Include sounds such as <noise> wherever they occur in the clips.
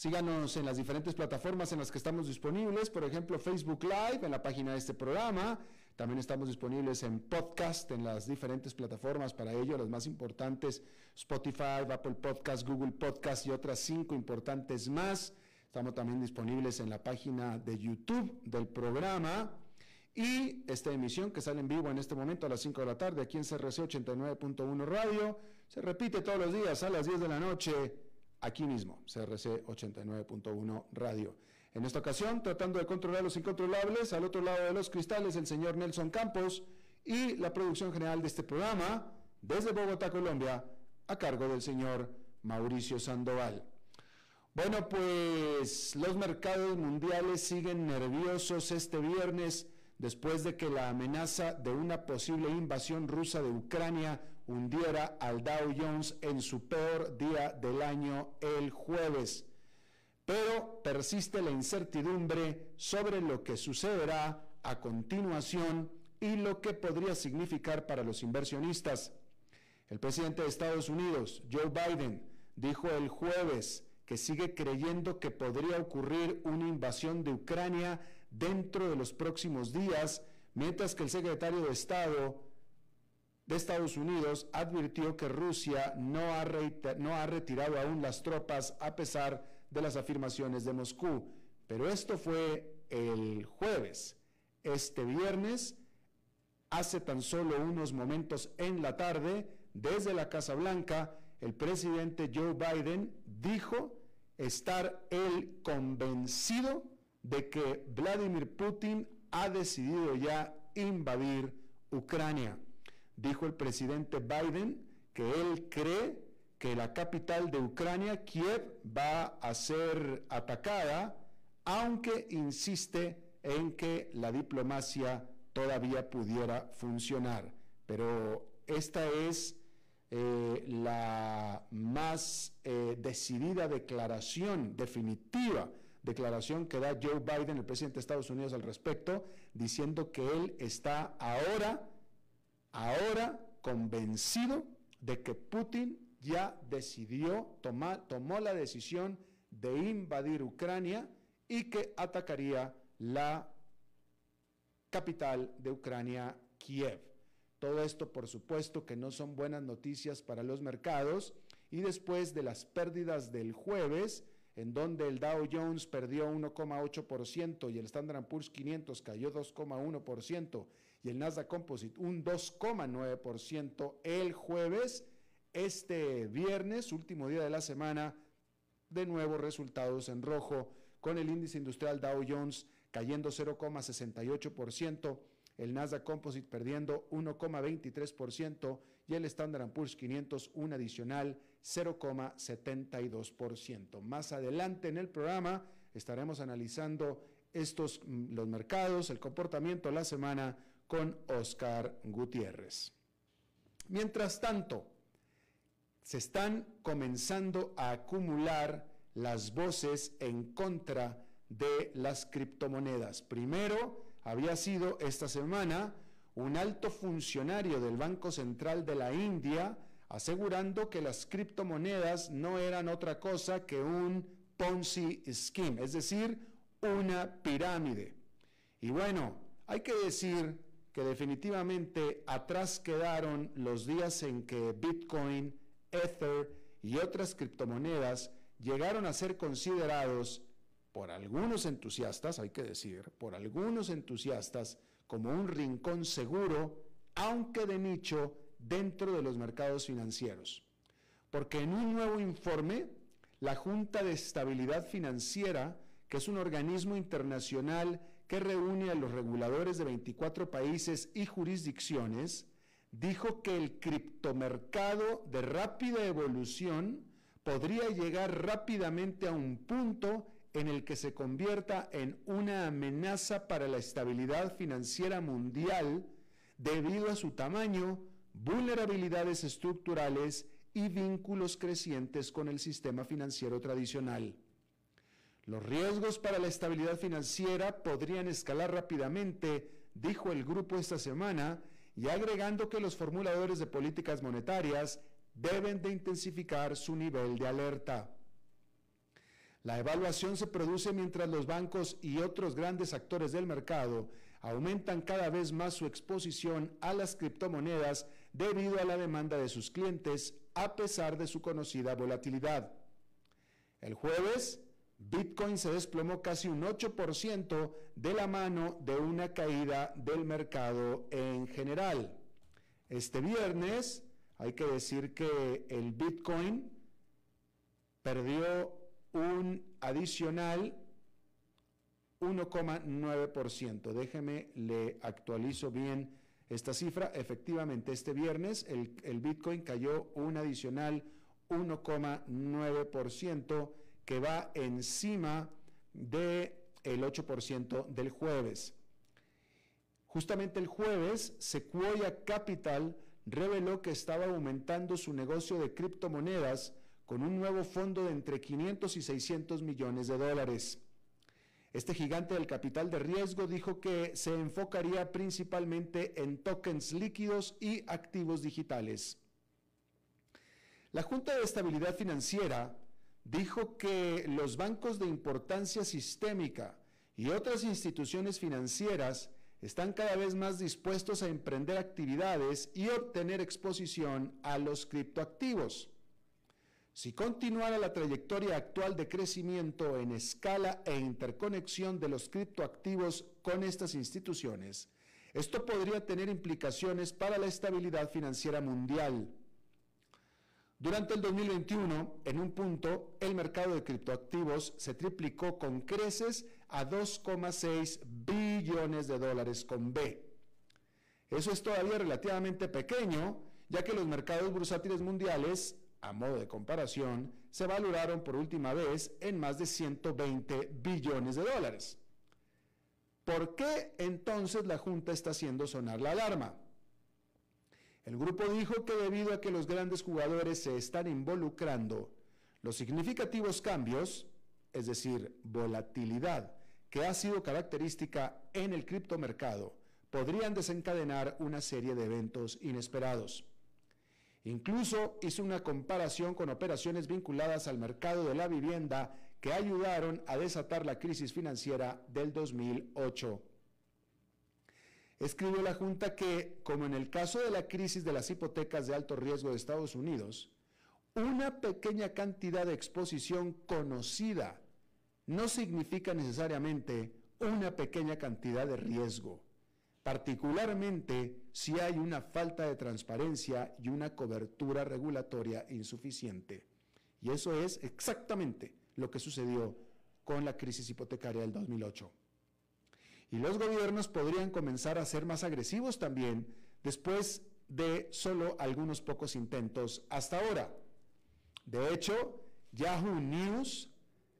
Síganos en las diferentes plataformas en las que estamos disponibles, por ejemplo Facebook Live, en la página de este programa. También estamos disponibles en podcast, en las diferentes plataformas para ello, las más importantes, Spotify, Apple Podcast, Google Podcast y otras cinco importantes más. Estamos también disponibles en la página de YouTube del programa. Y esta emisión que sale en vivo en este momento a las 5 de la tarde aquí en CRC 89.1 Radio, se repite todos los días a las 10 de la noche aquí mismo, CRC 89.1 Radio. En esta ocasión, tratando de controlar los incontrolables, al otro lado de los cristales, el señor Nelson Campos y la producción general de este programa, desde Bogotá, Colombia, a cargo del señor Mauricio Sandoval. Bueno, pues los mercados mundiales siguen nerviosos este viernes después de que la amenaza de una posible invasión rusa de Ucrania hundiera al Dow Jones en su peor día del año el jueves. Pero persiste la incertidumbre sobre lo que sucederá a continuación y lo que podría significar para los inversionistas. El presidente de Estados Unidos, Joe Biden, dijo el jueves que sigue creyendo que podría ocurrir una invasión de Ucrania dentro de los próximos días, mientras que el secretario de Estado de Estados Unidos advirtió que Rusia no ha, no ha retirado aún las tropas a pesar de las afirmaciones de Moscú. Pero esto fue el jueves. Este viernes, hace tan solo unos momentos en la tarde, desde la Casa Blanca, el presidente Joe Biden dijo estar él convencido de que Vladimir Putin ha decidido ya invadir Ucrania. Dijo el presidente Biden que él cree que la capital de Ucrania, Kiev, va a ser atacada, aunque insiste en que la diplomacia todavía pudiera funcionar. Pero esta es eh, la más eh, decidida declaración definitiva declaración que da Joe Biden, el presidente de Estados Unidos, al respecto, diciendo que él está ahora, ahora convencido de que Putin ya decidió, tomó la decisión de invadir Ucrania y que atacaría la capital de Ucrania, Kiev. Todo esto, por supuesto, que no son buenas noticias para los mercados y después de las pérdidas del jueves, en donde el Dow Jones perdió 1,8% y el Standard Poor's 500 cayó 2,1% y el Nasdaq Composite un 2,9% el jueves. Este viernes, último día de la semana, de nuevo resultados en rojo con el índice industrial Dow Jones cayendo 0,68%, el Nasdaq Composite perdiendo 1,23% y el Standard Poor's 500 un adicional 0,72%. Más adelante en el programa estaremos analizando estos mm, los mercados, el comportamiento la semana con Oscar Gutiérrez. Mientras tanto, se están comenzando a acumular las voces en contra de las criptomonedas. Primero, había sido esta semana un alto funcionario del Banco Central de la India asegurando que las criptomonedas no eran otra cosa que un Ponzi scheme, es decir, una pirámide. Y bueno, hay que decir que definitivamente atrás quedaron los días en que Bitcoin, Ether y otras criptomonedas llegaron a ser considerados por algunos entusiastas, hay que decir, por algunos entusiastas, como un rincón seguro aunque de nicho, dentro de los mercados financieros. Porque en un nuevo informe, la Junta de Estabilidad Financiera, que es un organismo internacional que reúne a los reguladores de 24 países y jurisdicciones, dijo que el criptomercado de rápida evolución podría llegar rápidamente a un punto en el que se convierta en una amenaza para la estabilidad financiera mundial debido a su tamaño, vulnerabilidades estructurales y vínculos crecientes con el sistema financiero tradicional. Los riesgos para la estabilidad financiera podrían escalar rápidamente, dijo el grupo esta semana, y agregando que los formuladores de políticas monetarias deben de intensificar su nivel de alerta. La evaluación se produce mientras los bancos y otros grandes actores del mercado aumentan cada vez más su exposición a las criptomonedas debido a la demanda de sus clientes a pesar de su conocida volatilidad. El jueves, Bitcoin se desplomó casi un 8% de la mano de una caída del mercado en general. Este viernes hay que decir que el Bitcoin perdió un adicional 1,9%. Déjeme, le actualizo bien esta cifra. Efectivamente, este viernes el, el Bitcoin cayó un adicional 1,9% que va encima del el 8% del jueves. Justamente el jueves, Sequoia Capital reveló que estaba aumentando su negocio de criptomonedas con un nuevo fondo de entre 500 y 600 millones de dólares. Este gigante del capital de riesgo dijo que se enfocaría principalmente en tokens líquidos y activos digitales. La Junta de Estabilidad Financiera dijo que los bancos de importancia sistémica y otras instituciones financieras están cada vez más dispuestos a emprender actividades y obtener exposición a los criptoactivos. Si continuara la trayectoria actual de crecimiento en escala e interconexión de los criptoactivos con estas instituciones, esto podría tener implicaciones para la estabilidad financiera mundial. Durante el 2021, en un punto, el mercado de criptoactivos se triplicó con creces a 2,6 billones de dólares con B. Eso es todavía relativamente pequeño, ya que los mercados bursátiles mundiales, a modo de comparación, se valoraron por última vez en más de 120 billones de dólares. ¿Por qué entonces la Junta está haciendo sonar la alarma? El grupo dijo que debido a que los grandes jugadores se están involucrando, los significativos cambios, es decir, volatilidad, que ha sido característica en el criptomercado, podrían desencadenar una serie de eventos inesperados. Incluso hizo una comparación con operaciones vinculadas al mercado de la vivienda que ayudaron a desatar la crisis financiera del 2008. Escribió la Junta que, como en el caso de la crisis de las hipotecas de alto riesgo de Estados Unidos, una pequeña cantidad de exposición conocida no significa necesariamente una pequeña cantidad de riesgo, particularmente si hay una falta de transparencia y una cobertura regulatoria insuficiente. Y eso es exactamente lo que sucedió con la crisis hipotecaria del 2008. Y los gobiernos podrían comenzar a ser más agresivos también después de solo algunos pocos intentos hasta ahora. De hecho, Yahoo News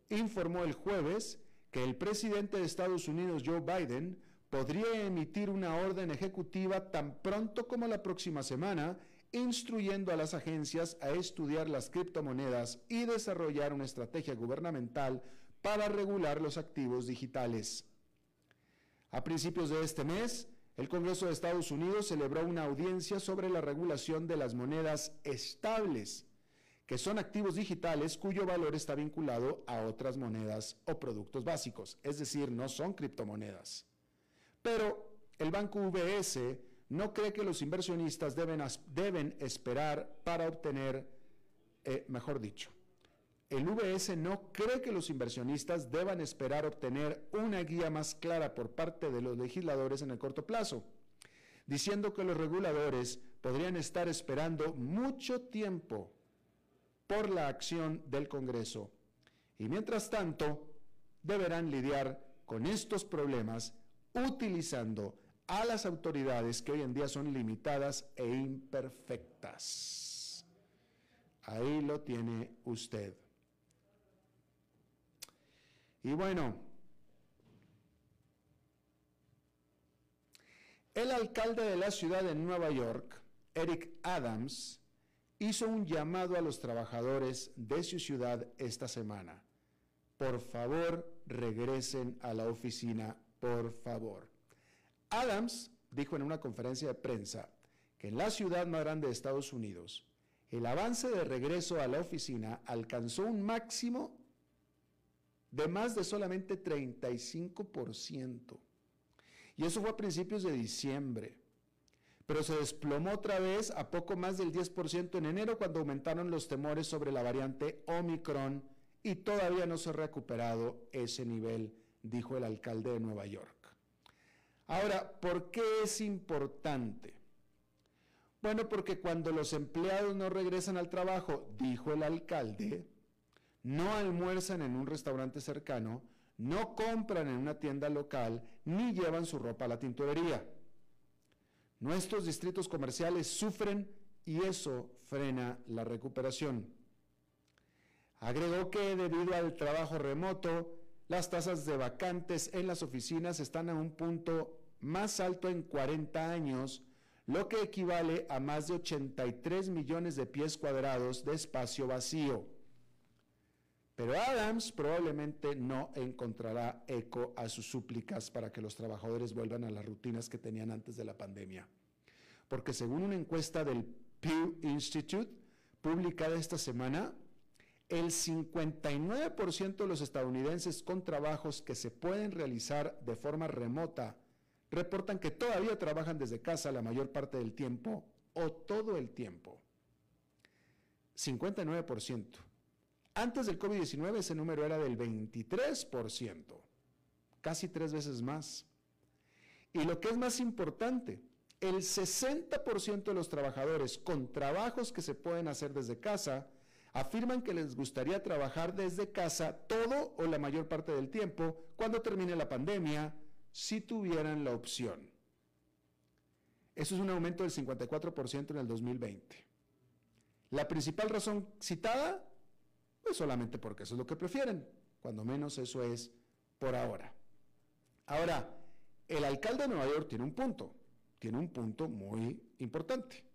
informó el jueves que el presidente de Estados Unidos, Joe Biden, podría emitir una orden ejecutiva tan pronto como la próxima semana, instruyendo a las agencias a estudiar las criptomonedas y desarrollar una estrategia gubernamental para regular los activos digitales. A principios de este mes, el Congreso de Estados Unidos celebró una audiencia sobre la regulación de las monedas estables que son activos digitales cuyo valor está vinculado a otras monedas o productos básicos, es decir, no son criptomonedas. Pero el banco UBS no cree que los inversionistas deben, esperar para obtener, eh, mejor dicho, el UBS no cree que los inversionistas deban esperar obtener una guía más clara por parte de los legisladores en el corto plazo. diciendo que los reguladores podrían estar esperando mucho tiempo por la acción del Congreso y mientras tanto deberán lidiar con estos problemas utilizando a las autoridades que hoy en día son limitadas e imperfectas. Ahí lo tiene usted. Y bueno, el alcalde de la ciudad de Nueva York, Eric Adams, hizo un llamado a los trabajadores de su ciudad esta semana. Por favor, regresen a la oficina, por favor. Adams dijo en una conferencia de prensa que en la ciudad más grande de Estados Unidos, el avance de regreso a la oficina alcanzó un máximo de más de solamente 35%. Y eso fue a principios de diciembre. Pero se desplomó otra vez a poco más del 10% en enero cuando aumentaron los temores sobre la variante Omicron y todavía no se ha recuperado ese nivel, dijo el alcalde de Nueva York. Ahora, ¿por qué es importante? Bueno, porque cuando los empleados no regresan al trabajo, dijo el alcalde, no almuerzan en un restaurante cercano, no compran en una tienda local, ni llevan su ropa a la tintorería. Nuestros distritos comerciales sufren y eso frena la recuperación. Agregó que debido al trabajo remoto, las tasas de vacantes en las oficinas están a un punto más alto en 40 años, lo que equivale a más de 83 millones de pies cuadrados de espacio vacío. Pero Adams probablemente no encontrará eco a sus súplicas para que los trabajadores vuelvan a las rutinas que tenían antes de la pandemia. Porque según una encuesta del Pew Institute publicada esta semana, el 59% de los estadounidenses con trabajos que se pueden realizar de forma remota reportan que todavía trabajan desde casa la mayor parte del tiempo o todo el tiempo. 59%. Antes del COVID-19 ese número era del 23%, casi tres veces más. Y lo que es más importante, el 60% de los trabajadores con trabajos que se pueden hacer desde casa afirman que les gustaría trabajar desde casa todo o la mayor parte del tiempo cuando termine la pandemia, si tuvieran la opción. Eso es un aumento del 54% en el 2020. La principal razón citada, pues solamente porque eso es lo que prefieren, cuando menos eso es por ahora. Ahora, el alcalde de Nueva York tiene un punto, tiene un punto muy importante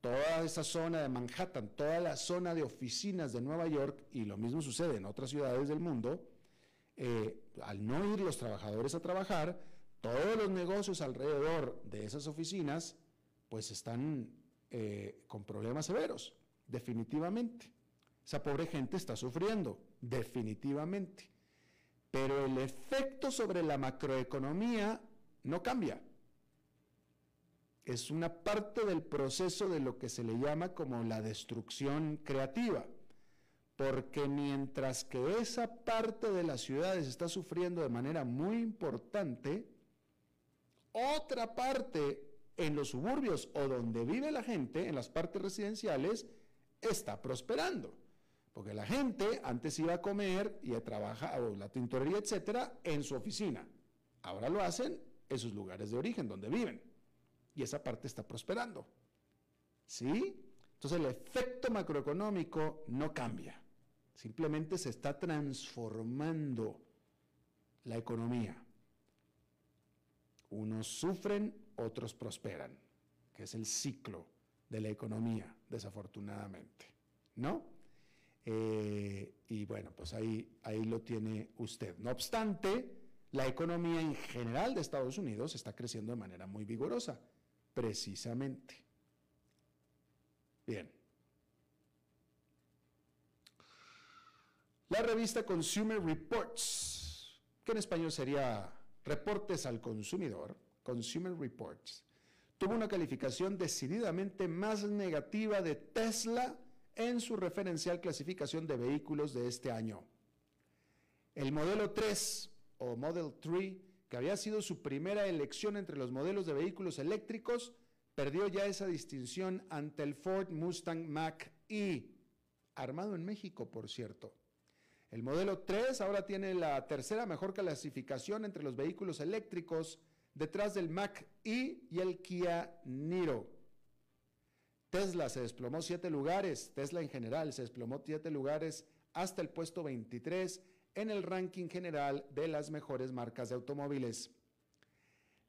toda esa zona de Manhattan, toda la zona de oficinas de Nueva York, y lo mismo sucede en otras ciudades del mundo, eh, al no ir los trabajadores a trabajar, todos los negocios alrededor de esas oficinas, pues están eh, con problemas severos, definitivamente. Esa pobre gente está sufriendo, definitivamente. Pero el efecto sobre la macroeconomía no cambia es una parte del proceso de lo que se le llama como la destrucción creativa, porque mientras que esa parte de las ciudades está sufriendo de manera muy importante, otra parte en los suburbios o donde vive la gente, en las partes residenciales, está prosperando. Porque la gente antes iba a comer y a trabajar, o la tintorería, etcétera, en su oficina. Ahora lo hacen en sus lugares de origen, donde viven y esa parte está prosperando. ¿Sí? Entonces el efecto macroeconómico no cambia, simplemente se está transformando la economía. Unos sufren, otros prosperan, que es el ciclo de la economía, desafortunadamente. ¿No? Eh, y bueno, pues ahí, ahí lo tiene usted. No obstante, la economía en general de Estados Unidos está creciendo de manera muy vigorosa precisamente. Bien. La revista Consumer Reports, que en español sería Reportes al Consumidor, Consumer Reports, tuvo una calificación decididamente más negativa de Tesla en su referencial clasificación de vehículos de este año. El modelo 3 o Model 3 que había sido su primera elección entre los modelos de vehículos eléctricos, perdió ya esa distinción ante el Ford Mustang Mach-E, armado en México, por cierto. El modelo 3 ahora tiene la tercera mejor clasificación entre los vehículos eléctricos, detrás del Mach-E y el Kia Niro. Tesla se desplomó siete lugares, Tesla en general se desplomó siete lugares hasta el puesto 23 en el ranking general de las mejores marcas de automóviles.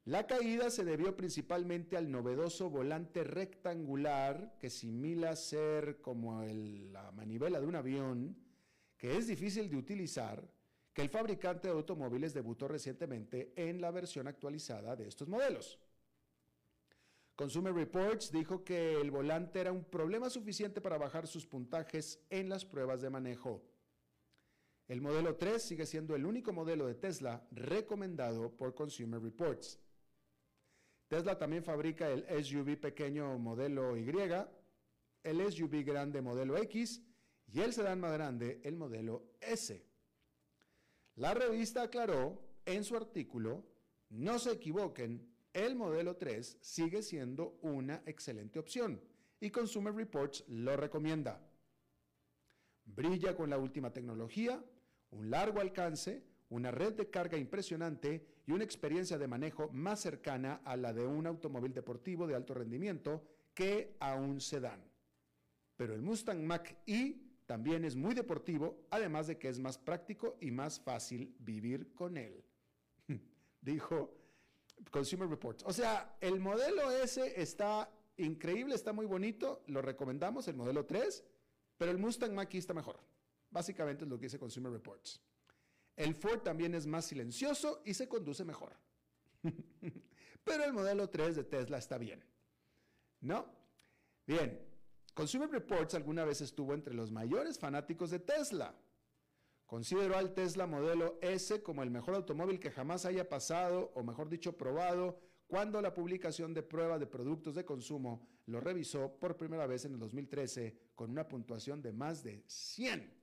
La caída se debió principalmente al novedoso volante rectangular que simila ser como la manivela de un avión, que es difícil de utilizar, que el fabricante de automóviles debutó recientemente en la versión actualizada de estos modelos. Consumer Reports dijo que el volante era un problema suficiente para bajar sus puntajes en las pruebas de manejo. El modelo 3 sigue siendo el único modelo de Tesla recomendado por Consumer Reports. Tesla también fabrica el SUV pequeño modelo Y, el SUV grande modelo X y el sedán más grande, el modelo S. La revista aclaró en su artículo, no se equivoquen, el modelo 3 sigue siendo una excelente opción y Consumer Reports lo recomienda. Brilla con la última tecnología, un largo alcance, una red de carga impresionante y una experiencia de manejo más cercana a la de un automóvil deportivo de alto rendimiento que a un sedán. Pero el Mustang Mach-E también es muy deportivo, además de que es más práctico y más fácil vivir con él. <laughs> Dijo Consumer Reports. O sea, el modelo S está increíble, está muy bonito, lo recomendamos, el modelo 3, pero el Mustang Mach-E está mejor. Básicamente es lo que dice Consumer Reports. El Ford también es más silencioso y se conduce mejor. <laughs> pero el modelo 3 de Tesla está bien. ¿No? Bien, Consumer Reports alguna vez estuvo entre los mayores fanáticos de Tesla. Consideró al Tesla modelo S como el mejor automóvil que jamás haya pasado, o mejor dicho, probado, cuando la publicación de prueba de productos de consumo lo revisó por primera vez en el 2013 con una puntuación de más de 100.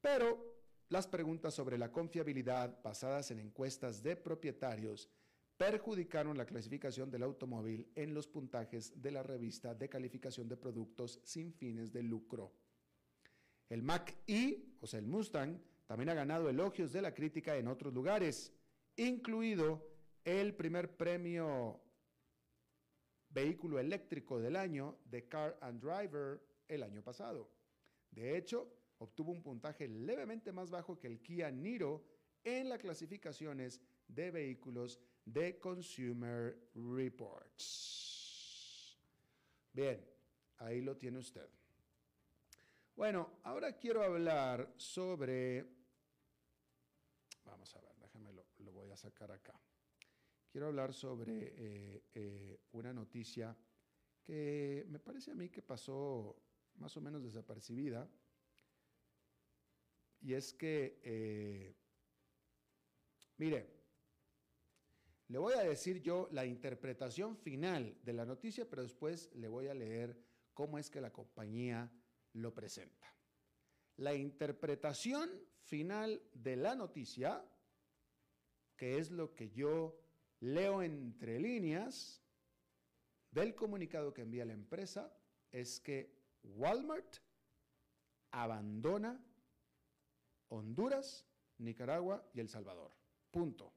Pero las preguntas sobre la confiabilidad basadas en encuestas de propietarios perjudicaron la clasificación del automóvil en los puntajes de la revista de calificación de productos sin fines de lucro. El Mac-E, o sea, el Mustang, también ha ganado elogios de la crítica en otros lugares, incluido el primer premio vehículo eléctrico del año de Car and Driver el año pasado. De hecho, obtuvo un puntaje levemente más bajo que el Kia Niro en las clasificaciones de vehículos de Consumer Reports. Bien, ahí lo tiene usted. Bueno, ahora quiero hablar sobre, vamos a ver, déjame lo, voy a sacar acá. Quiero hablar sobre eh, eh, una noticia que me parece a mí que pasó más o menos desapercibida. Y es que, eh, mire, le voy a decir yo la interpretación final de la noticia, pero después le voy a leer cómo es que la compañía lo presenta. La interpretación final de la noticia, que es lo que yo leo entre líneas del comunicado que envía la empresa, es que Walmart abandona Honduras, Nicaragua y El Salvador. Punto.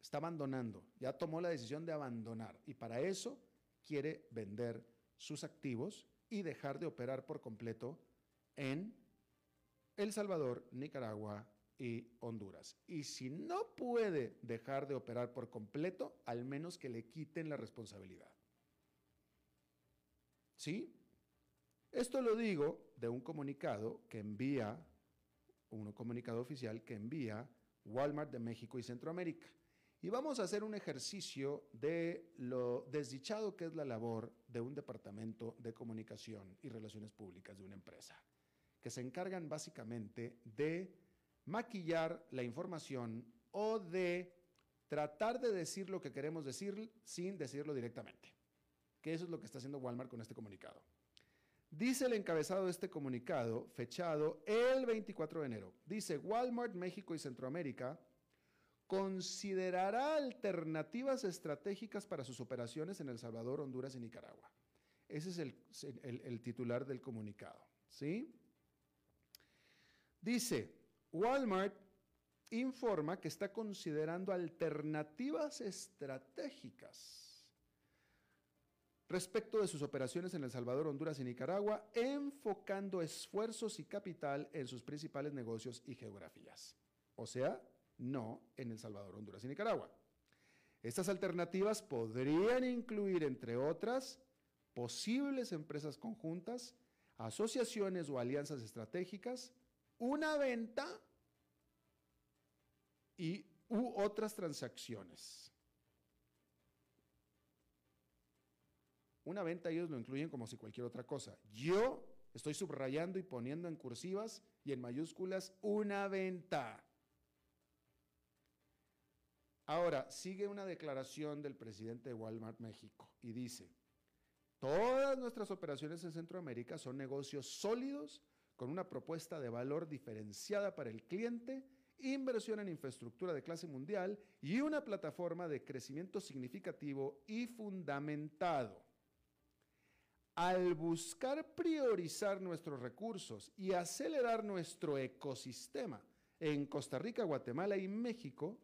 Está abandonando, ya tomó la decisión de abandonar y para eso quiere vender sus activos y dejar de operar por completo en El Salvador, Nicaragua y Honduras. Y si no puede dejar de operar por completo, al menos que le quiten la responsabilidad. ¿Sí? Esto lo digo de un comunicado que envía, un comunicado oficial que envía Walmart de México y Centroamérica. Y vamos a hacer un ejercicio de lo desdichado que es la labor de un departamento de comunicación y relaciones públicas de una empresa, que se encargan básicamente de maquillar la información o de tratar de decir lo que queremos decir sin decirlo directamente. Que eso es lo que está haciendo Walmart con este comunicado. Dice el encabezado de este comunicado, fechado el 24 de enero. Dice Walmart México y Centroamérica considerará alternativas estratégicas para sus operaciones en El Salvador, Honduras y Nicaragua. Ese es el, titular del comunicado. ¿sí? Dice, Walmart informa que está considerando alternativas estratégicas respecto de sus operaciones en El Salvador, Honduras y Nicaragua, enfocando esfuerzos y capital en sus principales negocios y geografías. O sea, no en El Salvador, Honduras y Nicaragua. Estas alternativas podrían incluir, entre otras, posibles empresas conjuntas, asociaciones o alianzas estratégicas, una venta y u otras transacciones. Una venta ellos lo incluyen como si cualquier otra cosa. Yo estoy subrayando y poniendo en cursivas y en mayúsculas una venta. Ahora, sigue una declaración del presidente de Walmart México y dice, todas nuestras operaciones en Centroamérica son negocios sólidos con una propuesta de valor diferenciada para el cliente, inversión en infraestructura de clase mundial y una plataforma de crecimiento significativo y fundamentado. Al buscar priorizar nuestros recursos y acelerar nuestro ecosistema en Costa Rica, Guatemala y México,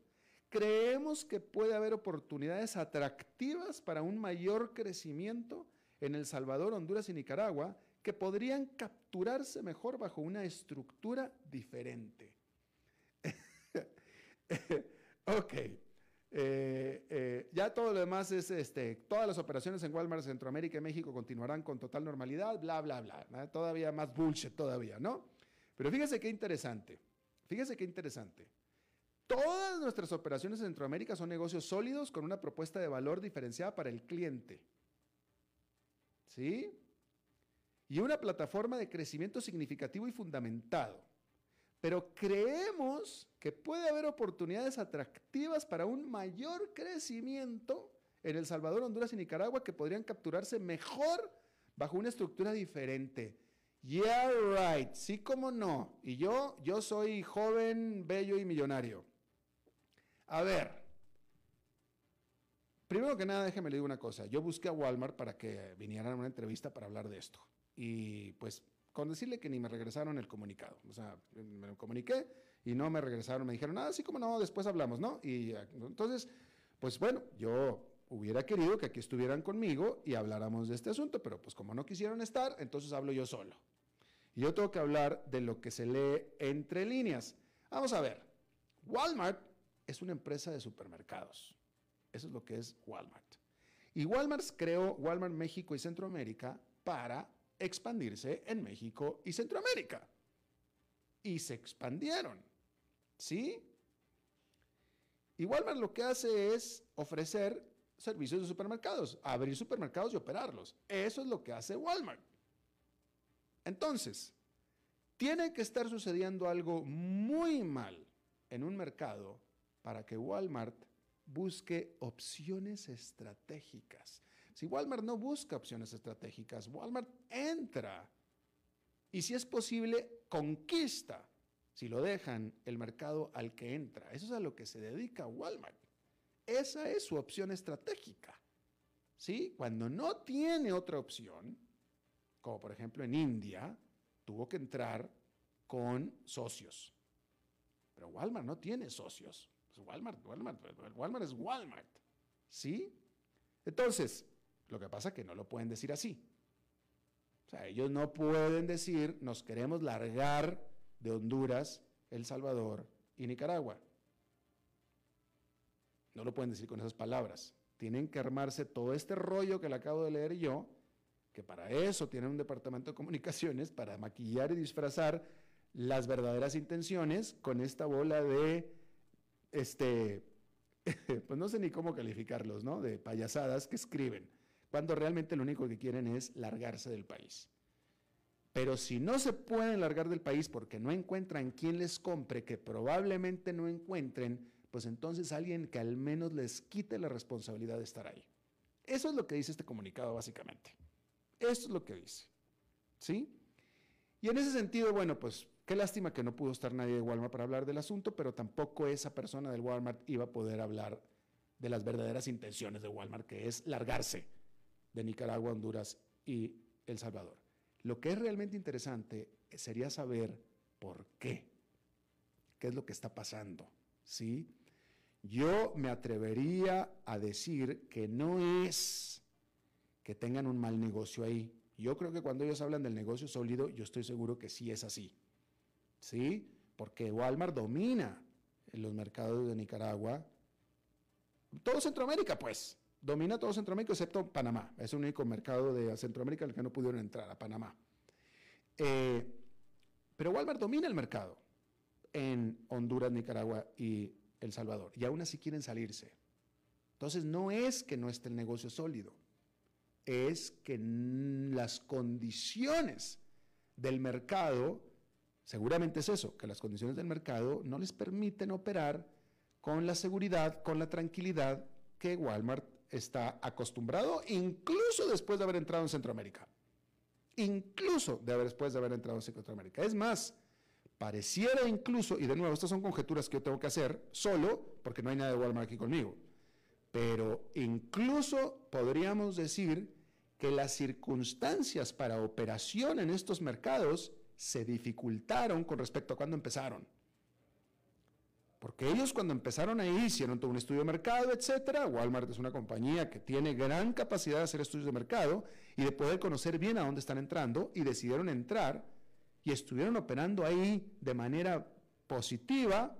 creemos que puede haber oportunidades atractivas para un mayor crecimiento en El Salvador, Honduras y Nicaragua que podrían capturarse mejor bajo una estructura diferente. <laughs> ok. Eh, eh, ya todo lo demás es, este, todas las operaciones en Walmart, Centroamérica y México continuarán con total normalidad, bla, bla, bla. Todavía más bullshit todavía, ¿no? Pero fíjese qué interesante. Fíjese qué interesante. Todas nuestras operaciones en Centroamérica son negocios sólidos con una propuesta de valor diferenciada para el cliente. ¿Sí? Y una plataforma de crecimiento significativo y fundamentado. Pero creemos que puede haber oportunidades atractivas para un mayor crecimiento en El Salvador, Honduras y Nicaragua que podrían capturarse mejor bajo una estructura diferente. Yeah, right. Sí, como no. Y yo, yo soy joven, bello y millonario. A ver, primero que nada, déjeme le digo una cosa. Yo busqué a Walmart para que vinieran a una entrevista para hablar de esto. Y pues con decirle que ni me regresaron el comunicado. O sea, me comuniqué y no me regresaron. Me dijeron, ah, sí, como no, después hablamos, ¿no? Y entonces, pues bueno, yo hubiera querido que aquí estuvieran conmigo y habláramos de este asunto, pero pues como no quisieron estar, entonces hablo yo solo. Y yo tengo que hablar de lo que se lee entre líneas. Vamos a ver. Walmart es una empresa de supermercados. Eso es lo que es Walmart. Y Walmart creó Walmart México y Centroamérica para expandirse en México y Centroamérica. Y se expandieron. ¿Sí? Y Walmart lo que hace es ofrecer servicios de supermercados, abrir supermercados y operarlos. Eso es lo que hace Walmart. Entonces, tiene que estar sucediendo algo muy mal en un mercado para que Walmart busque opciones estratégicas. Si Walmart no busca opciones estratégicas, Walmart entra y si es posible, conquista, si lo dejan, el mercado al que entra. Eso es a lo que se dedica Walmart. Esa es su opción estratégica. ¿Sí? Cuando no tiene otra opción, como por ejemplo en India, tuvo que entrar con socios. Pero Walmart no tiene socios. Pues Walmart, Walmart, Walmart es Walmart. ¿Sí? Entonces, lo que pasa es que no lo pueden decir así. O sea, ellos no pueden decir, nos queremos largar de Honduras, El Salvador y Nicaragua. No lo pueden decir con esas palabras. Tienen que armarse todo este rollo que le acabo de leer yo, que para eso tienen un departamento de comunicaciones, para maquillar y disfrazar las verdaderas intenciones con esta bola de este, <laughs> pues no sé ni cómo calificarlos, ¿no? De payasadas que escriben, cuando realmente lo único que quieren es largarse del país. Pero si no se pueden largar del país porque no encuentran quien les compre, que probablemente no encuentren, pues entonces alguien que al menos les quite la responsabilidad de estar ahí. Eso es lo que dice este comunicado básicamente. Eso es lo que dice. ¿Sí? Y en ese sentido, bueno, pues Qué lástima que no pudo estar nadie de Walmart para hablar del asunto, pero tampoco esa persona del Walmart iba a poder hablar de las verdaderas intenciones de Walmart, que es largarse de Nicaragua, Honduras y El Salvador. Lo que es realmente interesante sería saber por qué, qué es lo que está pasando, ¿sí? Yo me atrevería a decir que no es que tengan un mal negocio ahí. Yo creo que cuando ellos hablan del negocio sólido, yo estoy seguro que sí es así. ¿Sí? Porque Walmart domina en los mercados de Nicaragua. Todo Centroamérica, pues. Domina todo Centroamérica excepto Panamá. Es el único mercado de Centroamérica en el que no pudieron entrar, a Panamá. Eh, pero Walmart domina el mercado en Honduras, Nicaragua y El Salvador. Y aún así quieren salirse. Entonces no es que no esté el negocio sólido, es que las condiciones del mercado, seguramente es eso, que las condiciones del mercado no les permiten operar con la seguridad, con la tranquilidad que Walmart está acostumbrado, incluso después de haber entrado en Centroamérica. Incluso después de haber entrado en Centroamérica. Es más, pareciera incluso, y de nuevo, estas son conjeturas que yo tengo que hacer solo, porque no hay nada de Walmart aquí conmigo, pero incluso podríamos decir que las circunstancias para operación en estos mercados se dificultaron con respecto a cuando empezaron. Porque ellos cuando empezaron ahí hicieron todo un estudio de mercado, etcétera. Walmart es una compañía que tiene gran capacidad de hacer estudios de mercado y de poder conocer bien a dónde están entrando y decidieron entrar y estuvieron operando ahí de manera positiva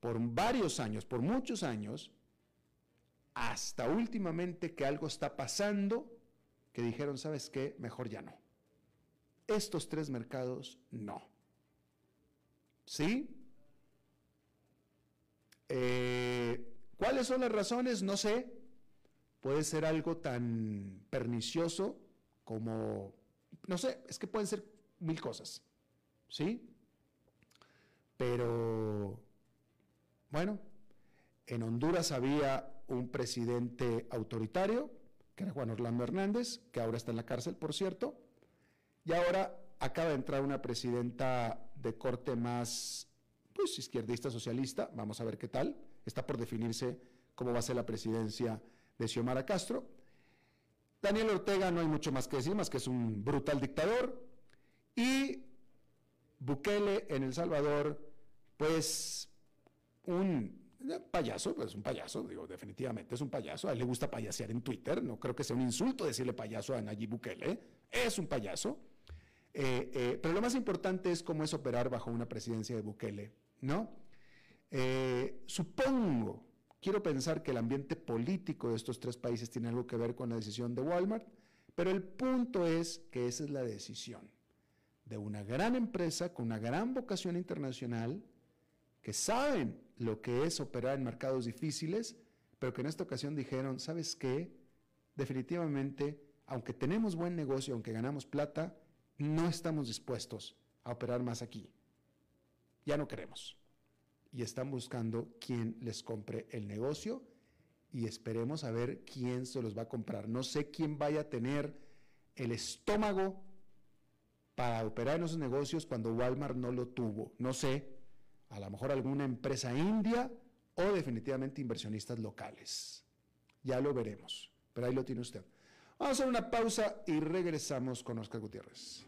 por varios años, por muchos años, hasta últimamente que algo está pasando que dijeron, ¿sabes qué? Mejor ya no. Estos tres mercados no. ¿Sí? Eh, ¿Cuáles son las razones? No sé. Puede ser algo tan pernicioso como, no sé, es que pueden ser mil cosas. ¿Sí? Pero, bueno, en Honduras había un presidente autoritario, que era Juan Orlando Hernández, que ahora está en la cárcel, por cierto, y ahora acaba de entrar una presidenta de corte más pues izquierdista socialista, vamos a ver qué tal, está por definirse cómo va a ser la presidencia de Xiomara Castro. Daniel Ortega no hay mucho más que decir, más que es un brutal dictador. Y Bukele en El Salvador, pues un payaso, pues un payaso, digo, definitivamente es un payaso. A él le gusta payasear en Twitter, no creo que sea un insulto decirle payaso a Nayib Bukele, es un payaso. Eh, eh, pero lo más importante es cómo es operar bajo una presidencia de Bukele ¿no? Eh, supongo, quiero pensar que el ambiente político de estos tres países tiene algo que ver con la decisión de Walmart, pero el punto es que esa es la decisión de una gran empresa con una gran vocación internacional que saben lo que es operar en mercados difíciles, pero que en esta ocasión dijeron, ¿sabes qué? Definitivamente, aunque tenemos buen negocio, aunque ganamos plata, no estamos dispuestos a operar más aquí ya no queremos. Y están buscando quién les compre el negocio y esperemos a ver quién se los va a comprar. No sé quién vaya a tener el estómago para operar en esos negocios cuando Walmart no lo tuvo. No sé, a lo mejor alguna empresa india o definitivamente inversionistas locales. Ya lo veremos, pero ahí lo tiene usted. Vamos a hacer una pausa y regresamos con Oscar Gutiérrez.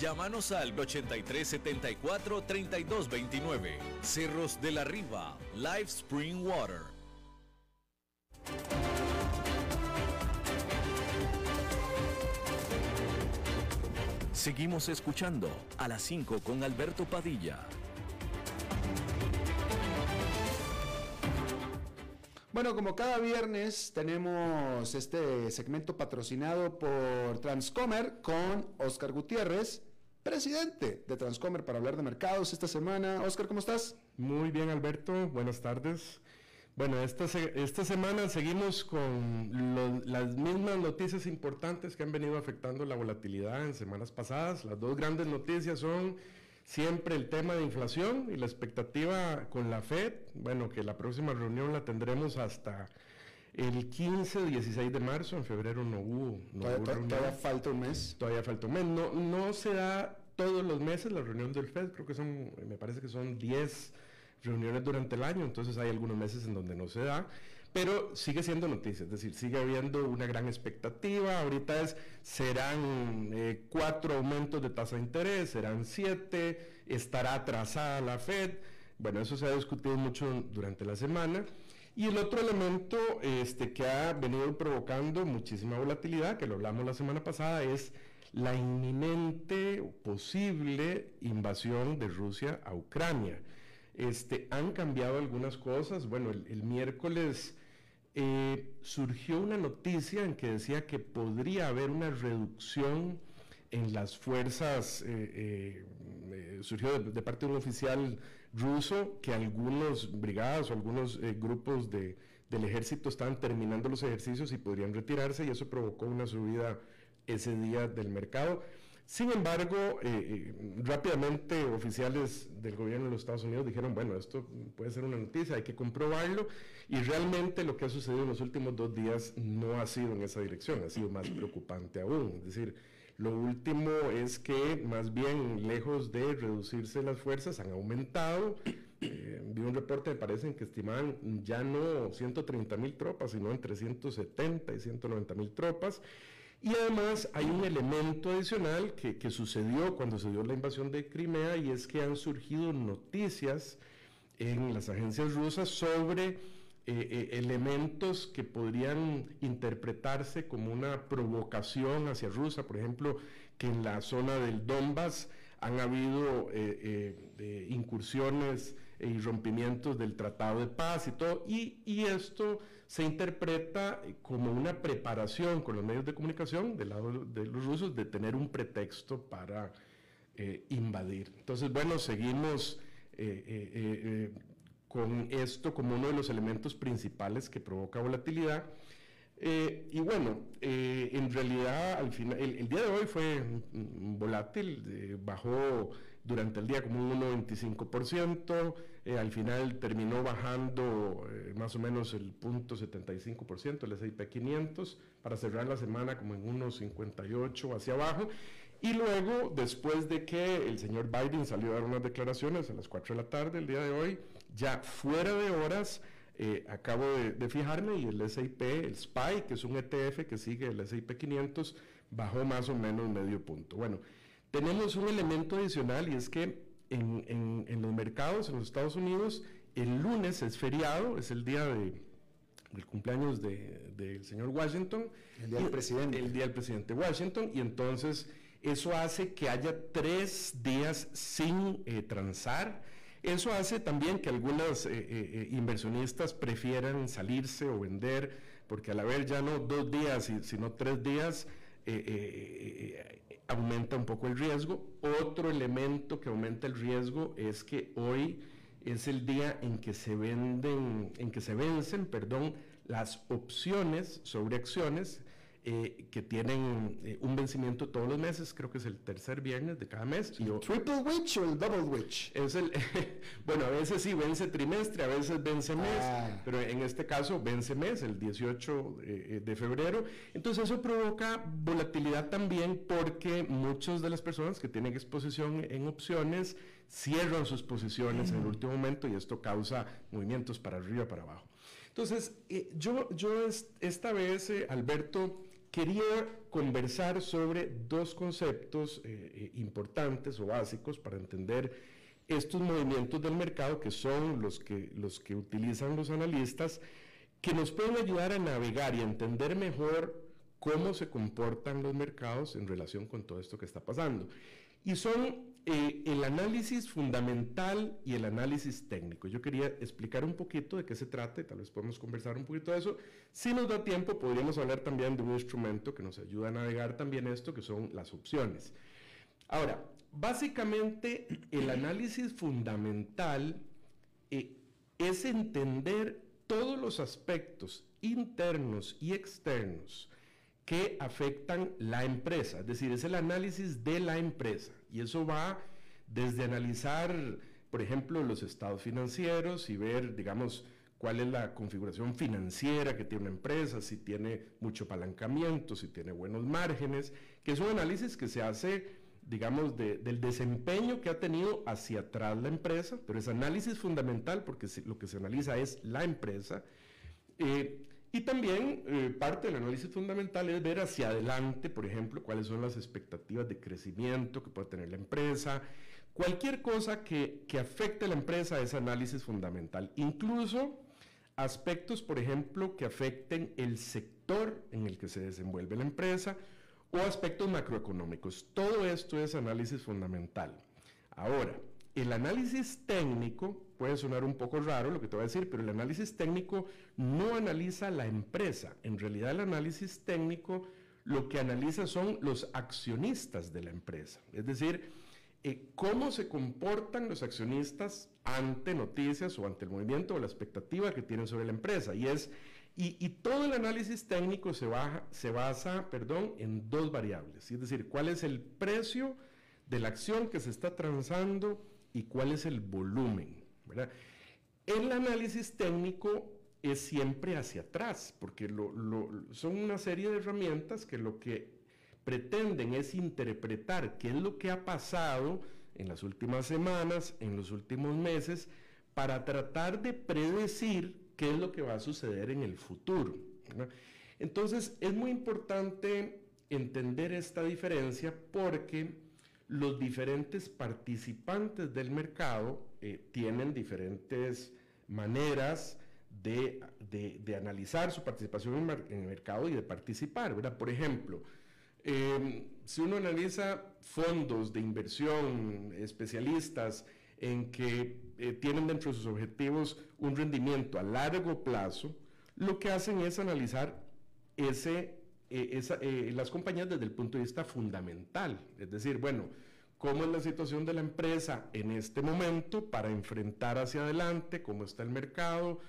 Llámanos al 8374 3229. Cerros de la Riva, Live Spring Water. Seguimos escuchando a las 5 con Alberto Padilla. Bueno, como cada viernes tenemos este segmento patrocinado por Transcomer con Oscar Gutiérrez, presidente de Transcomer para hablar de mercados esta semana. Oscar, ¿cómo estás? Muy bien, Alberto. Buenas tardes. Bueno, esta, esta semana seguimos con las mismas noticias importantes que han venido afectando la volatilidad en semanas pasadas. Las dos grandes noticias son siempre el tema de inflación y la expectativa con la Fed. Bueno, que la próxima reunión la tendremos hasta el 15, 16 de marzo. En febrero no hubo. todavía, falta un mes. Todavía falta un mes. No, no se da todos los meses la reunión del Fed. Creo que son, me parece que son 10 reuniones durante el año, entonces hay algunos meses en donde no se da, pero sigue siendo noticia, es decir, sigue habiendo una gran expectativa, ahorita es, serán eh, cuatro aumentos de tasa de interés, serán siete, estará atrasada la Fed, bueno, eso se ha discutido mucho durante la semana. Y el otro elemento este, que ha venido provocando muchísima volatilidad, que lo hablamos la semana pasada, es la inminente posible invasión de Rusia a Ucrania. Este, han cambiado algunas cosas. Bueno, el, miércoles eh, surgió una noticia en que decía que podría haber una reducción en las fuerzas, eh, eh, surgió de, parte de un oficial ruso que algunos brigadas o algunos grupos del ejército estaban terminando los ejercicios y podrían retirarse y eso provocó una subida ese día del mercado. Sin embargo, eh, eh, rápidamente oficiales del gobierno de los Estados Unidos dijeron, bueno, esto puede ser una noticia, hay que comprobarlo, y realmente lo que ha sucedido en los últimos dos días no ha sido en esa dirección, ha sido más preocupante aún. Es decir, lo último es que más bien lejos de reducirse las fuerzas han aumentado. Eh, vi un reporte, me parece, que estimaban ya no 130 mil tropas, sino entre 170 y 190 mil tropas. Y además hay un elemento adicional que, sucedió cuando se dio la invasión de Crimea y es que han surgido noticias en las agencias rusas sobre eh, eh, elementos que podrían interpretarse como una provocación hacia Rusia, por ejemplo, que en la zona del Donbass han habido eh, incursiones y rompimientos del Tratado de Paz y todo, y, y esto se interpreta como una preparación con los medios de comunicación del lado de los rusos de tener un pretexto para eh, invadir. Entonces, bueno, seguimos eh, eh, con esto como uno de los elementos principales que provoca volatilidad. y bueno, en realidad al final, el, día de hoy fue volátil, bajó durante el día como un 1,25%, eh, al final terminó bajando eh, más o menos el 0.75%, el S&P 500, para cerrar la semana como en 1,58 hacia abajo. Y luego, después de que el señor Biden salió a dar unas declaraciones a las 4 de la tarde el día de hoy, ya fuera de horas, eh, acabo de, de, fijarme y el S&P, el SPY, que es un ETF que sigue el S&P 500, bajó más o menos medio punto. Bueno, tenemos un elemento adicional y es que en, los mercados en los Estados Unidos el lunes es feriado, es el día de, del cumpleaños del señor Washington. El día del presidente. El día del presidente Washington y entonces Eso hace que haya tres días sin eh, transar. Eso hace también que algunos inversionistas prefieran salirse o vender, porque al haber ya no dos días, sino tres días, aumenta un poco el riesgo. Otro elemento que aumenta el riesgo es que hoy es el día en que se venden, en que se vencen, perdón, las opciones sobre acciones eh, que tienen eh, un vencimiento todos los meses, creo que es el tercer viernes de cada mes. ¿Triple witch o el double witch? Es el, <laughs> bueno, a veces sí vence trimestre, a veces vence mes, ah. pero en este caso vence mes, el 18 eh, de febrero. Entonces eso provoca volatilidad también porque muchas de las personas que tienen exposición en opciones cierran sus posiciones en el último momento y esto causa movimientos para arriba, para abajo. Entonces, yo, yo esta vez, Alberto, quería conversar sobre dos conceptos eh, eh, importantes o básicos para entender estos movimientos del mercado que son los que, los que utilizan los analistas, que nos pueden ayudar a navegar y a entender mejor cómo se comportan los mercados en relación con todo esto que está pasando. Y son eh, el análisis fundamental y el análisis técnico. Yo quería explicar un poquito de qué se trata y tal vez podemos conversar un poquito de eso. Si nos da tiempo, podríamos hablar también de un instrumento que nos ayuda a navegar también esto, que son las opciones. Ahora, básicamente el análisis fundamental eh, es entender todos los aspectos internos y externos que afectan la empresa, es decir, es el análisis de la empresa. Y eso va desde analizar, por ejemplo, los estados financieros y ver, digamos, cuál es la configuración financiera que tiene una empresa, si tiene mucho apalancamiento, si tiene buenos márgenes, que es un análisis que se hace, digamos, del desempeño que ha tenido hacia atrás la empresa, pero es análisis fundamental porque lo que se analiza es la empresa. Eh, y también eh, parte del análisis fundamental es ver hacia adelante, por ejemplo, cuáles son las expectativas de crecimiento que puede tener la empresa. Cualquier cosa que, afecte a la empresa es análisis fundamental. Incluso aspectos, por ejemplo, que afecten el sector en el que se desenvuelve la empresa o aspectos macroeconómicos. Todo esto es análisis fundamental. Ahora, el análisis técnico puede sonar un poco raro lo que te voy a decir, pero el análisis técnico no analiza la empresa. En realidad el análisis técnico lo que analiza son los accionistas de la empresa. Es decir, eh, cómo se comportan los accionistas ante noticias o ante el movimiento o la expectativa que tienen sobre la empresa. Y, es, y, todo el análisis técnico se, baja, se basa perdón, en dos variables. Es decir, cuál es el precio de la acción que se está transando y cuál es el volumen. El análisis técnico es siempre hacia atrás, porque son una serie de herramientas que lo que pretenden es interpretar qué es lo que ha pasado en las últimas semanas, en los últimos meses, para tratar de predecir qué es lo que va a suceder en el futuro. Entonces es muy importante entender esta diferencia porque los diferentes participantes del mercado eh, tienen diferentes maneras de, analizar su participación en, el mercado y de participar. Por ejemplo, em, si uno analiza fondos de inversión, especialistas en que eh, tienen dentro de sus objetivos un rendimiento a largo plazo, lo que hacen es analizar ese eh, eh, las compañías desde el punto de vista fundamental. Es decir, bueno, cómo es la situación de la empresa en este momento para enfrentar hacia adelante, cómo está el mercado,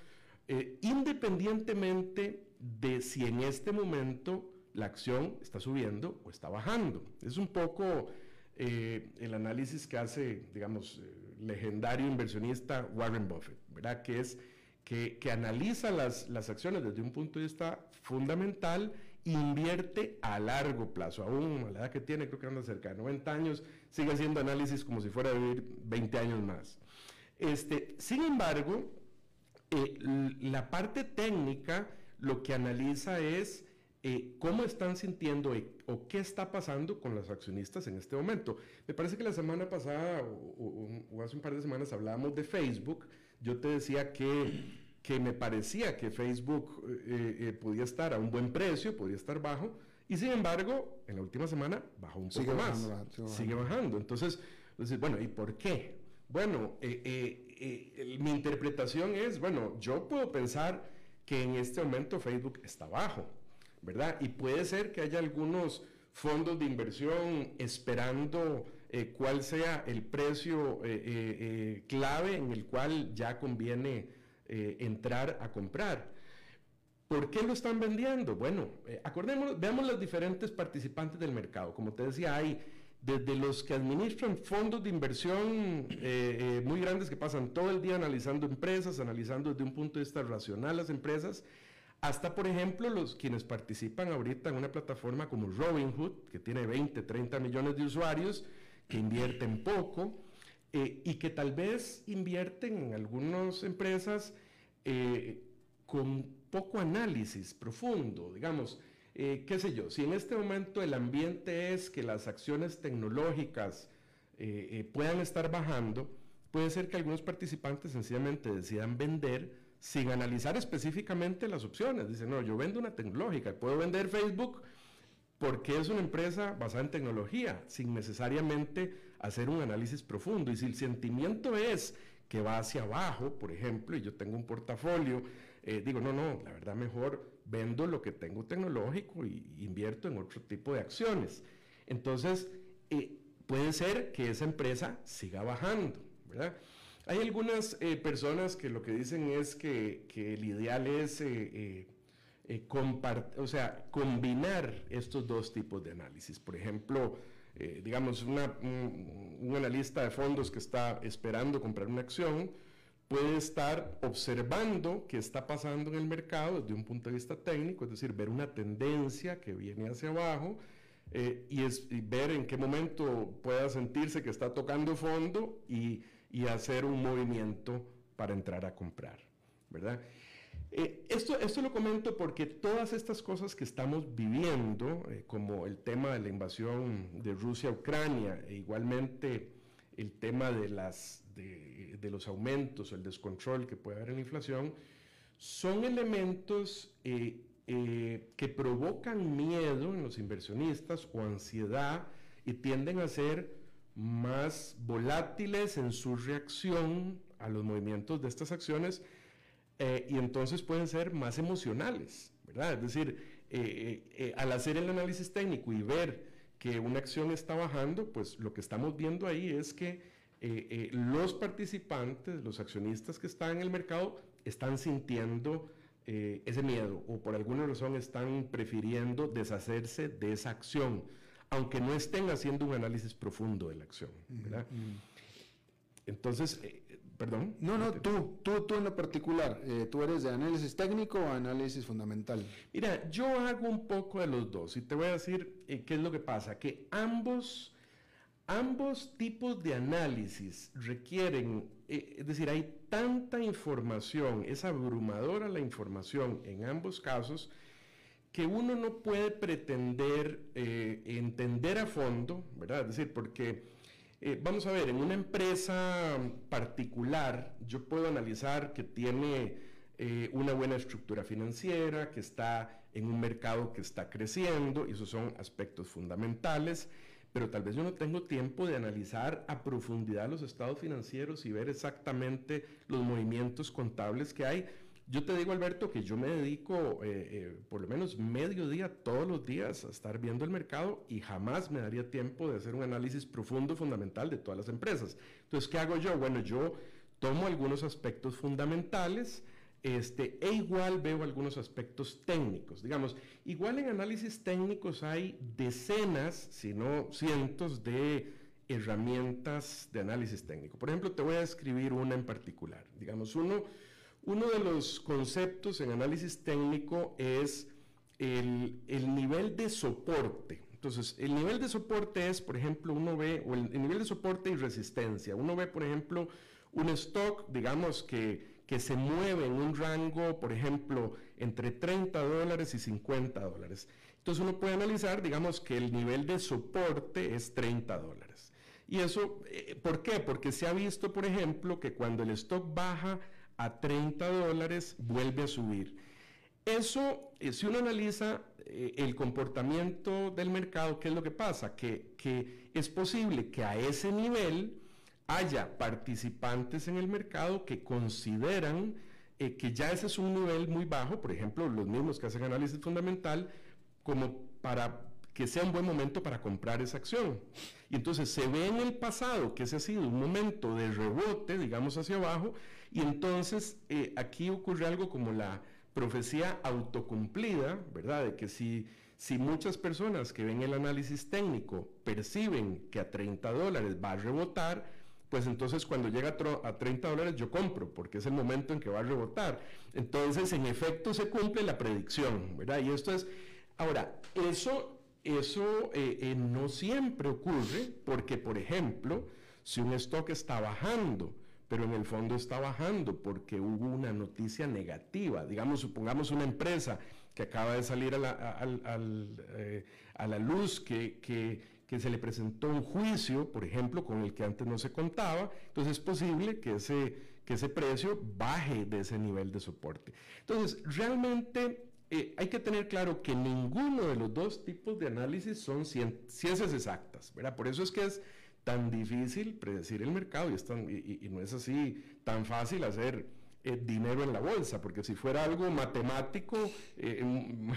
eh, independientemente de si en este momento la acción está subiendo o está bajando. Es un poco el análisis que hace, digamos, legendario inversionista Warren Buffett, ¿verdad? Que es que, que analiza las, las acciones desde un punto de vista fundamental invierte a largo plazo, aún a la edad que tiene, creo que anda cerca de 90 años, sigue haciendo análisis como si fuera a vivir 20 años más. Este, sin embargo, eh, la parte técnica lo que analiza es eh, cómo están sintiendo o qué está pasando con los accionistas en este momento. Me parece que la semana pasada o hace un par de semanas hablábamos de Facebook. Yo te decía que que me parecía que Facebook eh, eh, podía estar a un buen precio, podía estar bajo, Y sin embargo, en la última semana bajó un poco más. sigue, bajando, Entonces, bueno, ¿y por qué? Bueno, eh, eh, eh, mi interpretación es, bueno, yo puedo pensar que en este momento Facebook está bajo, ¿verdad? Y puede ser que haya algunos fondos de inversión esperando cuál sea el precio clave en el cual ya conviene entrar a comprar. ¿Por qué lo están vendiendo? Bueno, acordémonos, veamos los diferentes participantes del mercado. Como te decía, hay desde los que administran fondos de inversión eh, eh, muy grandes que pasan todo el día analizando empresas, analizando desde un punto de vista racional las empresas, hasta por ejemplo los quienes participan ahorita en una plataforma como Robinhood, que tiene 20, 30 millones de usuarios, que invierten poco eh, y que tal vez invierten en algunas empresas con poco análisis profundo, digamos eh, qué sé yo, si en este momento el ambiente es que las acciones tecnológicas eh, eh, puedan estar bajando, puede ser que algunos participantes sencillamente decidan vender sin analizar específicamente las opciones. Dicen, no, yo vendo una tecnológica, puedo vender Facebook porque es una empresa basada en tecnología, sin necesariamente hacer un análisis profundo. Y si el sentimiento es que va hacia abajo, por ejemplo, y yo tengo un portafolio, digo, no, no, la verdad mejor vendo lo que tengo tecnológico y invierto en otro tipo de acciones. Entonces, eh, puede ser que esa empresa siga bajando, ¿verdad? Hay algunas eh, personas que lo que dicen es que, el ideal es eh, o sea, combinar estos dos tipos de análisis. Por ejemplo, digamos, un, un analista de fondos que está esperando comprar una acción, puede estar observando qué está pasando en el mercado desde un punto de vista técnico, es decir, ver una tendencia que viene hacia abajo eh, y, es, ver en qué momento pueda sentirse que está tocando fondo y, hacer un movimiento para entrar a comprar, ¿verdad? Eh, esto, esto lo comento porque todas estas cosas que estamos viviendo, eh, como el tema de la invasión de Rusia a Ucrania, e igualmente el tema de las de, los aumentos, el descontrol que puede haber en la inflación, son elementos eh, eh, que provocan miedo en los inversionistas o ansiedad y tienden a ser más volátiles en su reacción a los movimientos de estas acciones eh, y entonces pueden ser más emocionales, ¿verdad? Es decir, al hacer el análisis técnico y ver que una acción está bajando, pues lo que estamos viendo ahí es que eh, eh, los participantes, los accionistas que están en el mercado, están sintiendo eh, ese miedo o por alguna razón están prefiriendo deshacerse de esa acción, aunque no estén haciendo un análisis profundo de la acción. Entonces, perdón. No, no, tú, tú, tú en lo particular, ¿tú eres de análisis técnico o análisis fundamental? Mira, yo hago un poco de los dos y te voy a decir qué es lo que pasa, que ambos Ambos tipos de análisis requieren, eh, es decir, hay tanta información, es abrumadora la información en ambos casos, que uno no puede pretender eh, entender a fondo, ¿verdad? Es decir, porque, eh, vamos a ver, en una empresa particular yo puedo analizar que tiene una buena estructura financiera, que está en un mercado que está creciendo, y esos son aspectos fundamentales pero tal vez yo no tengo tiempo de analizar a profundidad los estados financieros y ver exactamente los movimientos contables que hay. Yo te digo, Alberto, que yo me dedico eh, eh, por lo menos medio día todos los días a estar viendo el mercado y jamás me daría tiempo de hacer un análisis profundo, fundamental de todas las empresas. Entonces, ¿qué hago yo? Bueno, yo tomo algunos aspectos fundamentales, este, e igual veo algunos aspectos técnicos. Digamos, igual en análisis técnicos hay decenas, si no cientos de herramientas de análisis técnico. Por ejemplo, te voy a escribir una en particular. Digamos, uno, uno de los conceptos en análisis técnico es el, nivel de soporte. Entonces, el nivel de soporte es, por ejemplo, uno ve, o el nivel de soporte y resistencia. Uno ve, por ejemplo, un stock, digamos que que se mueve en un rango, por ejemplo, entre 30 dólares y 50 dólares. Entonces uno puede analizar, digamos, que el nivel de soporte es 30 dólares. ¿Y eso eh, por qué? Porque se ha visto, por ejemplo, que cuando el stock baja a 30 dólares, vuelve a subir. Eso eh, si uno analiza eh, el comportamiento del mercado, ¿qué es lo que pasa? Que, que es posible que a ese nivel haya participantes en el mercado que consideran eh, que ya ese es un nivel muy bajo, por ejemplo, los mismos que hacen análisis fundamental, como para que sea un buen momento para comprar esa acción. Y entonces se ve en el pasado que ese ha sido un momento de rebote, digamos, hacia abajo, y entonces aquí ocurre algo como la profecía autocumplida, ¿verdad? De que si, si muchas personas que ven el análisis técnico perciben que a 30 dólares va a rebotar, pues entonces cuando llega a 30 dólares yo compro, porque es el momento en que va a rebotar. Entonces, en efecto, se cumple la predicción, ¿verdad? Y esto es, ahora, eso, eso eh, eh, no siempre ocurre, porque, por ejemplo, si un stock está bajando, pero en el fondo está bajando porque hubo una noticia negativa. Digamos, supongamos una empresa que acaba de salir a la, eh, luz, que, se le presentó un juicio, por ejemplo, con el que antes no se contaba, entonces es posible que ese, que ese precio baje de ese nivel de soporte. Entonces, realmente eh, hay que tener claro que ninguno de los dos tipos de análisis son ciencias exactas, ¿verdad? Por eso es que es tan difícil predecir el mercado y, no es así tan fácil hacer eh, dinero en la bolsa, porque si fuera algo matemático eh,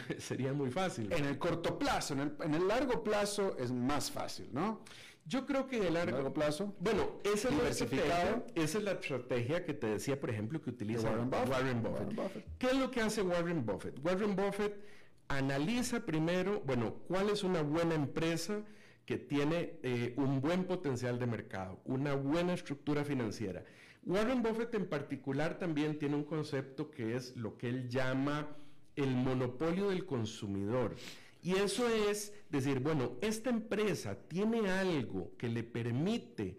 <laughs> sería muy fácil. En el corto plazo, en el, largo plazo es más fácil, ¿no? Yo creo que en el largo, plazo. Bueno, esa es, la estrategia, esa es la estrategia que te decía, por ejemplo, que utiliza Warren Buffett. ¿Qué es lo que hace Warren Buffett? Warren Buffett analiza primero, bueno, cuál es una buena empresa que tiene eh, un buen potencial de mercado, una buena estructura financiera. Warren Buffett en particular también tiene un concepto que es lo que él llama el monopolio del consumidor. Y eso es decir, bueno, esta empresa tiene algo que le permite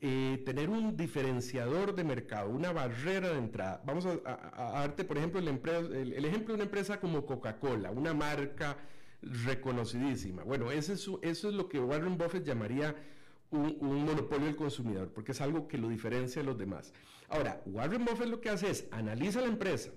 eh, tener un diferenciador de mercado, una barrera de entrada. Vamos a, darte, por ejemplo, el, el ejemplo de una empresa como Coca-Cola, una marca reconocidísima. Bueno, eso es, eso es lo que Warren Buffett llamaría un, monopolio del consumidor, porque es algo que lo diferencia de los demás. Ahora, Warren Buffett lo que hace es analiza la empresa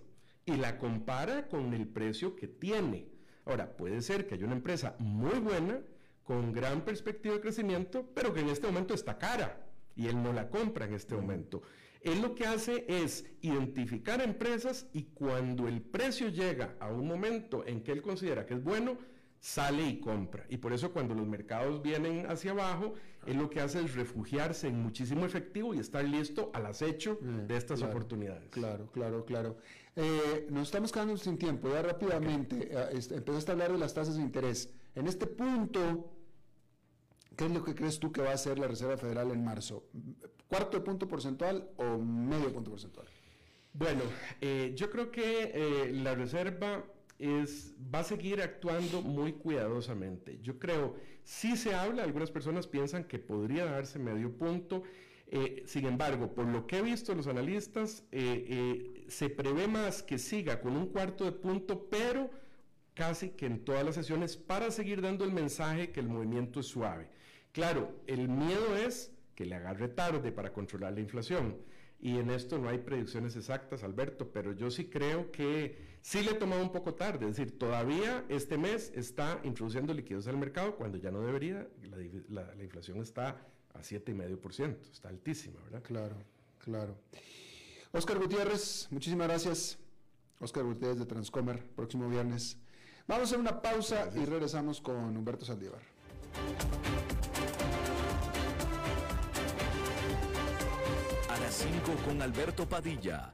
y la compara con el precio que tiene. Ahora, puede ser que haya una empresa muy buena, con gran perspectiva de crecimiento, pero que en este momento está cara y él no la compra en este momento. Él lo que hace es identificar empresas y cuando el precio llega a un momento en que él considera que es bueno, sale y compra. Y por eso cuando los mercados vienen hacia abajo, él lo que hace es refugiarse en muchísimo efectivo y estar listo al acecho mm, de estas oportunidades. Claro, claro, claro. Eh, nos estamos quedando sin tiempo, ya rápidamente. Eh, este, empezaste a hablar de las tasas de interés. En este punto, ¿qué es lo que crees tú que va a hacer la Reserva Federal en marzo? ¿Cuarto de punto porcentual o medio punto porcentual? Bueno, eh, yo creo que la Reserva va a seguir actuando muy cuidadosamente. Yo creo, si se habla, algunas personas piensan que podría darse medio punto. Eh, sin embargo, por lo que he visto los analistas, eh, eh, se prevé más que siga con un cuarto de punto, pero casi que en todas las sesiones para seguir dando el mensaje que el movimiento es suave. Claro, el miedo es que le agarre tarde para controlar la inflación. Y en esto no hay predicciones exactas, Alberto, pero yo sí creo que Sí le tomado un poco tarde, es decir, todavía este mes está introduciendo liquidez al mercado cuando ya no debería, la, inflación está a 7,5%, está altísima, ¿verdad? Claro, claro. Oscar Gutiérrez, muchísimas gracias. Oscar Gutiérrez de Transcomer, próximo viernes. Vamos a hacer una pausa y regresamos con Humberto Saldívar. A las 5 con Alberto Padilla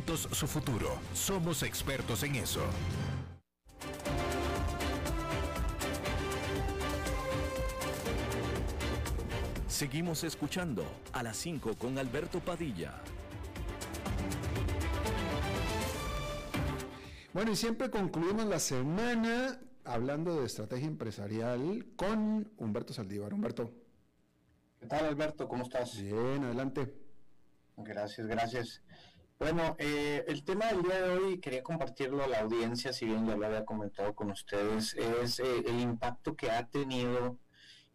su futuro. Somos expertos en eso. Seguimos escuchando a las 5 con Alberto Padilla. Bueno, y siempre concluimos la semana hablando de estrategia empresarial con Humberto Saldívar. Humberto. ¿Qué tal, Alberto? ¿Cómo estás? Bien, adelante. Gracias, gracias. Bueno, eh, el tema del día de hoy, quería compartirlo a la audiencia, si bien ya lo había comentado con ustedes, es eh, el impacto que ha tenido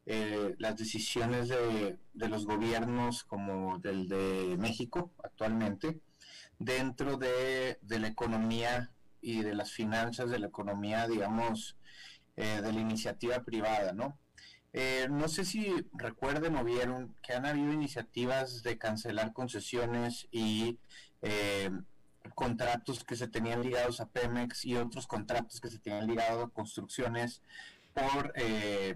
eh, las decisiones de, los gobiernos como del de México actualmente dentro de, la economía y de las finanzas de la economía, digamos, de la iniciativa privada, ¿no? no sé si recuerden o vieron que han habido iniciativas de cancelar concesiones y eh, contratos que se tenían ligados a Pemex y otros contratos que se tenían ligados a construcciones por eh,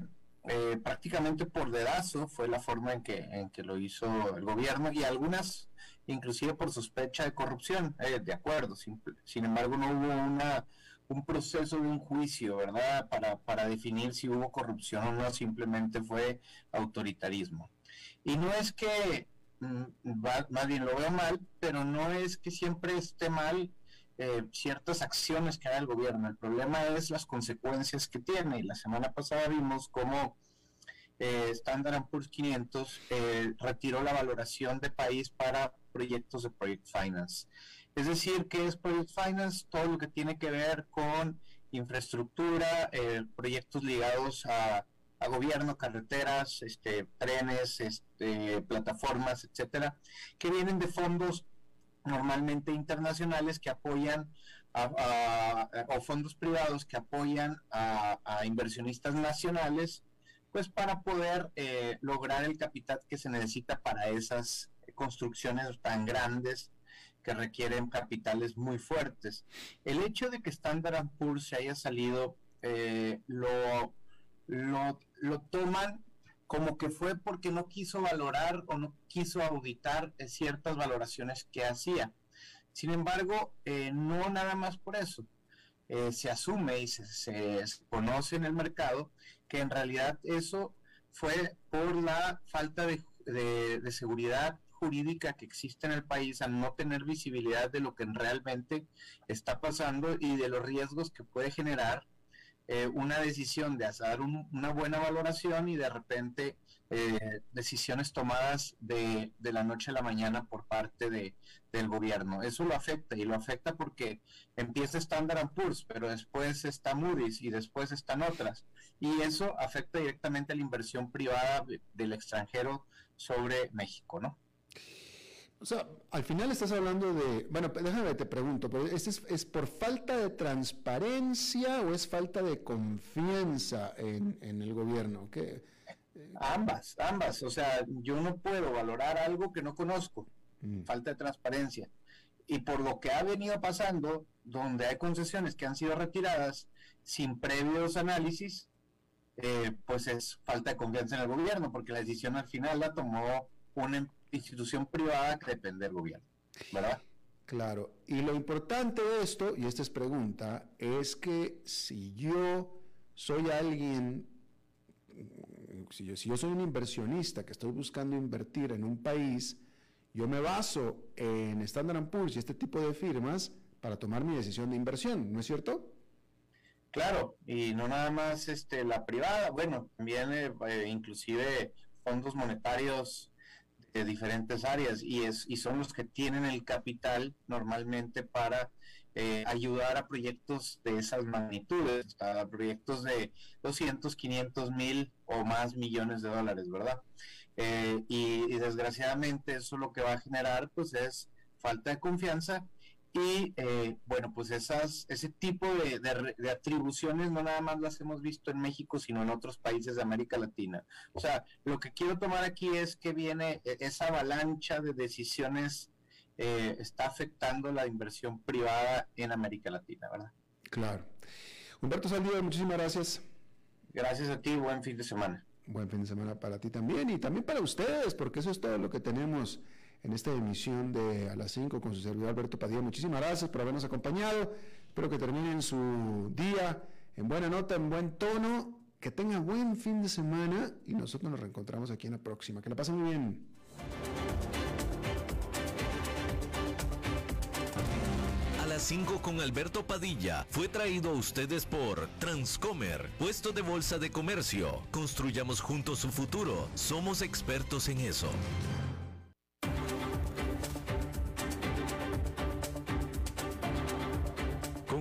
eh, prácticamente por dedazo fue la forma en que, en que lo hizo el gobierno y algunas inclusive por sospecha de corrupción, de acuerdo, sin, sin, embargo no hubo una un proceso de un juicio, ¿verdad? Para, para definir si hubo corrupción o no, simplemente fue autoritarismo. Y no es que Mm, más bien lo veo mal, pero no es que siempre esté mal eh, ciertas acciones que haga el gobierno. El problema es las consecuencias que tiene. Y la semana pasada vimos cómo eh, Standard Poor's 500 eh, retiró la valoración de país para proyectos de Project Finance. Es decir, que es Project Finance? Todo lo que tiene que ver con infraestructura, eh, proyectos ligados a a gobierno, carreteras, este, trenes, este, plataformas, etcétera, que vienen de fondos normalmente internacionales que apoyan o fondos privados que apoyan a, inversionistas nacionales, pues para poder eh, lograr el capital que se necesita para esas construcciones tan grandes que requieren capitales muy fuertes. El hecho de que Standard Poor's se haya salido eh, lo lo, lo toman como que fue porque no quiso valorar o no quiso auditar eh, ciertas valoraciones que hacía. Sin embargo, eh, no nada más por eso. Eh, se asume y se, conoce en el mercado que en realidad eso fue por la falta de, de, seguridad jurídica que existe en el país al no tener visibilidad de lo que realmente está pasando y de los riesgos que puede generar eh, una decisión de hacer una buena valoración y de repente eh, decisiones tomadas de, la noche a la mañana por parte de, del gobierno. Eso lo afecta y lo afecta porque empieza Standard Poor's, pero después está Moody's y después están otras. Y eso afecta directamente a la inversión privada del extranjero sobre México, ¿no? O sea, al final estás hablando de, bueno, déjame te pregunto, pero ¿es, es por falta de transparencia o es falta de confianza en, el gobierno? ¿Qué? Ambas, ambas. O sea, yo no puedo valorar algo que no conozco. Mm. Falta de transparencia. Y por lo que ha venido pasando, donde hay concesiones que han sido retiradas sin previos análisis, eh, pues es falta de confianza en el gobierno, porque la decisión al final la tomó un institución privada que depende del gobierno, ¿verdad? Claro, y lo importante de esto, y esta es pregunta, es que si yo soy alguien, si yo, si yo soy un inversionista que estoy buscando invertir en un país, yo me baso en Standard Poor's y este tipo de firmas para tomar mi decisión de inversión, ¿no es cierto? Claro, y no nada más este, la privada, bueno, también eh, inclusive fondos monetarios de diferentes áreas y, es, y son los que tienen el capital normalmente para eh, ayudar a proyectos de esas magnitudes, a proyectos de 200, 500 mil o más millones de dólares, ¿verdad? Eh, y, desgraciadamente eso lo que va a generar pues es falta de confianza y eh, bueno pues esas ese tipo de, de, atribuciones no nada más las hemos visto en México sino en otros países de América Latina. O sea lo que quiero tomar aquí es que viene e, esa avalancha de decisiones eh, está afectando la inversión privada en América Latina verdad claro. Humberto Saldívar muchísimas gracias. Gracias a ti buen fin de semana. Buen fin de semana para ti también y también para ustedes, porque eso es todo lo que tenemos en esta emisión de A las 5 con su servidor Alberto Padilla. Muchísimas gracias por habernos acompañado. Espero que terminen su día en buena nota, en buen tono. Que tengan buen fin de semana y nosotros nos reencontramos aquí en la próxima. Que la pasen muy bien. las 5 con Alberto Padilla fue traído a ustedes por Transcomer, puesto de bolsa de comercio. Construyamos juntos su futuro. Somos expertos en eso.